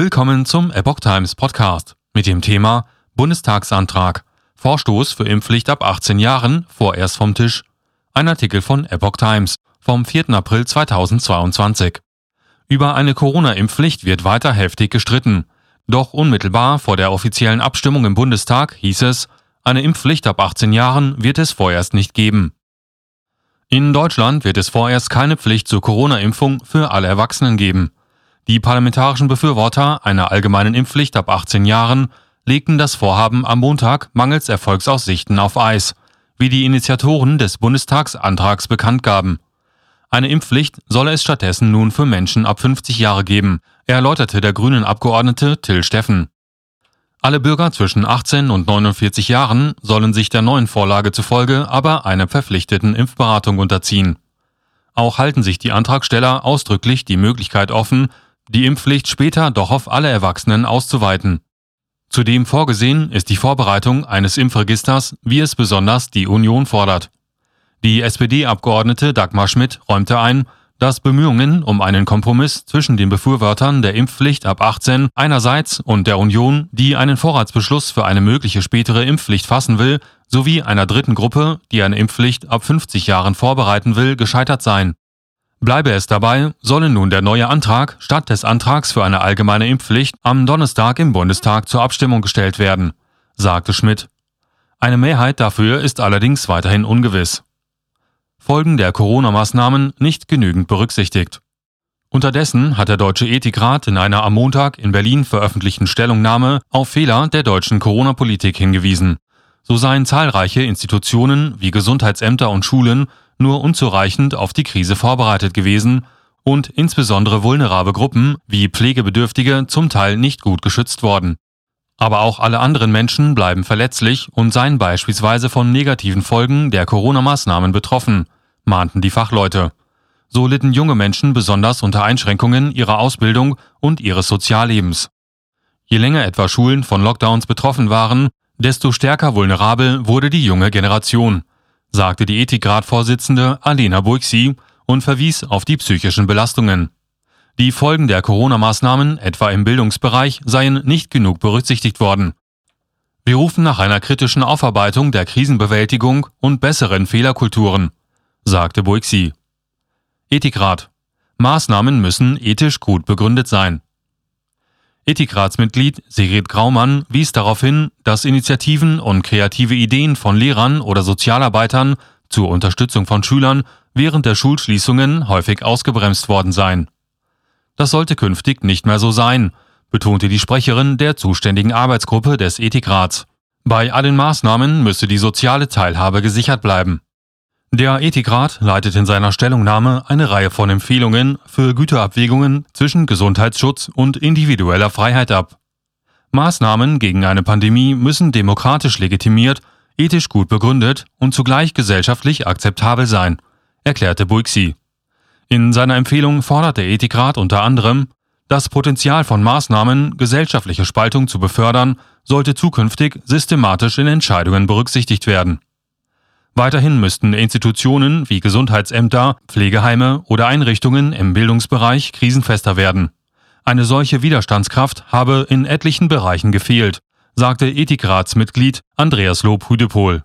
Willkommen zum Epoch Times Podcast mit dem Thema Bundestagsantrag. Vorstoß für Impfpflicht ab 18 Jahren vorerst vom Tisch. Ein Artikel von Epoch Times vom 4. April 2022. Über eine Corona-Impfpflicht wird weiter heftig gestritten. Doch unmittelbar vor der offiziellen Abstimmung im Bundestag hieß es, eine Impfpflicht ab 18 Jahren wird es vorerst nicht geben. In Deutschland wird es vorerst keine Pflicht zur Corona-Impfung für alle Erwachsenen geben. Die parlamentarischen Befürworter einer allgemeinen Impfpflicht ab 18 Jahren legten das Vorhaben am Montag mangels Erfolgsaussichten auf Eis, wie die Initiatoren des Bundestagsantrags bekannt gaben. Eine Impfpflicht solle es stattdessen nun für Menschen ab 50 Jahre geben, erläuterte der grünen Abgeordnete Till Steffen. Alle Bürger zwischen 18 und 49 Jahren sollen sich der neuen Vorlage zufolge aber einer verpflichteten Impfberatung unterziehen. Auch halten sich die Antragsteller ausdrücklich die Möglichkeit offen, die Impfpflicht später doch auf alle Erwachsenen auszuweiten. Zudem vorgesehen ist die Vorbereitung eines Impfregisters, wie es besonders die Union fordert. Die SPD-Abgeordnete Dagmar Schmidt räumte ein, dass Bemühungen um einen Kompromiss zwischen den Befürwortern der Impfpflicht ab 18 einerseits und der Union, die einen Vorratsbeschluss für eine mögliche spätere Impfpflicht fassen will, sowie einer dritten Gruppe, die eine Impfpflicht ab 50 Jahren vorbereiten will, gescheitert seien. Bleibe es dabei, solle nun der neue Antrag statt des Antrags für eine allgemeine Impfpflicht am Donnerstag im Bundestag zur Abstimmung gestellt werden, sagte Schmidt. Eine Mehrheit dafür ist allerdings weiterhin ungewiss. Folgen der Corona-Maßnahmen nicht genügend berücksichtigt. Unterdessen hat der Deutsche Ethikrat in einer am Montag in Berlin veröffentlichten Stellungnahme auf Fehler der deutschen Corona-Politik hingewiesen. So seien zahlreiche Institutionen wie Gesundheitsämter und Schulen nur unzureichend auf die Krise vorbereitet gewesen und insbesondere vulnerable Gruppen wie Pflegebedürftige zum Teil nicht gut geschützt worden. Aber auch alle anderen Menschen bleiben verletzlich und seien beispielsweise von negativen Folgen der Corona-Maßnahmen betroffen, mahnten die Fachleute. So litten junge Menschen besonders unter Einschränkungen ihrer Ausbildung und ihres Soziallebens. Je länger etwa Schulen von Lockdowns betroffen waren, desto stärker vulnerabel wurde die junge Generation sagte die Ethikratvorsitzende Alena Burgsi und verwies auf die psychischen Belastungen. Die Folgen der Corona-Maßnahmen, etwa im Bildungsbereich, seien nicht genug berücksichtigt worden. Wir rufen nach einer kritischen Aufarbeitung der Krisenbewältigung und besseren Fehlerkulturen, sagte Burgsi. Ethikrat. Maßnahmen müssen ethisch gut begründet sein. Ethikratsmitglied Sigrid Graumann wies darauf hin, dass Initiativen und kreative Ideen von Lehrern oder Sozialarbeitern zur Unterstützung von Schülern während der Schulschließungen häufig ausgebremst worden seien. Das sollte künftig nicht mehr so sein, betonte die Sprecherin der zuständigen Arbeitsgruppe des Ethikrats. Bei allen Maßnahmen müsse die soziale Teilhabe gesichert bleiben. Der Ethikrat leitet in seiner Stellungnahme eine Reihe von Empfehlungen für Güterabwägungen zwischen Gesundheitsschutz und individueller Freiheit ab. Maßnahmen gegen eine Pandemie müssen demokratisch legitimiert, ethisch gut begründet und zugleich gesellschaftlich akzeptabel sein, erklärte Buixi. In seiner Empfehlung fordert der Ethikrat unter anderem, das Potenzial von Maßnahmen, gesellschaftliche Spaltung zu befördern, sollte zukünftig systematisch in Entscheidungen berücksichtigt werden. Weiterhin müssten Institutionen wie Gesundheitsämter, Pflegeheime oder Einrichtungen im Bildungsbereich krisenfester werden. Eine solche Widerstandskraft habe in etlichen Bereichen gefehlt, sagte Ethikratsmitglied Andreas Lob-Hüdepohl.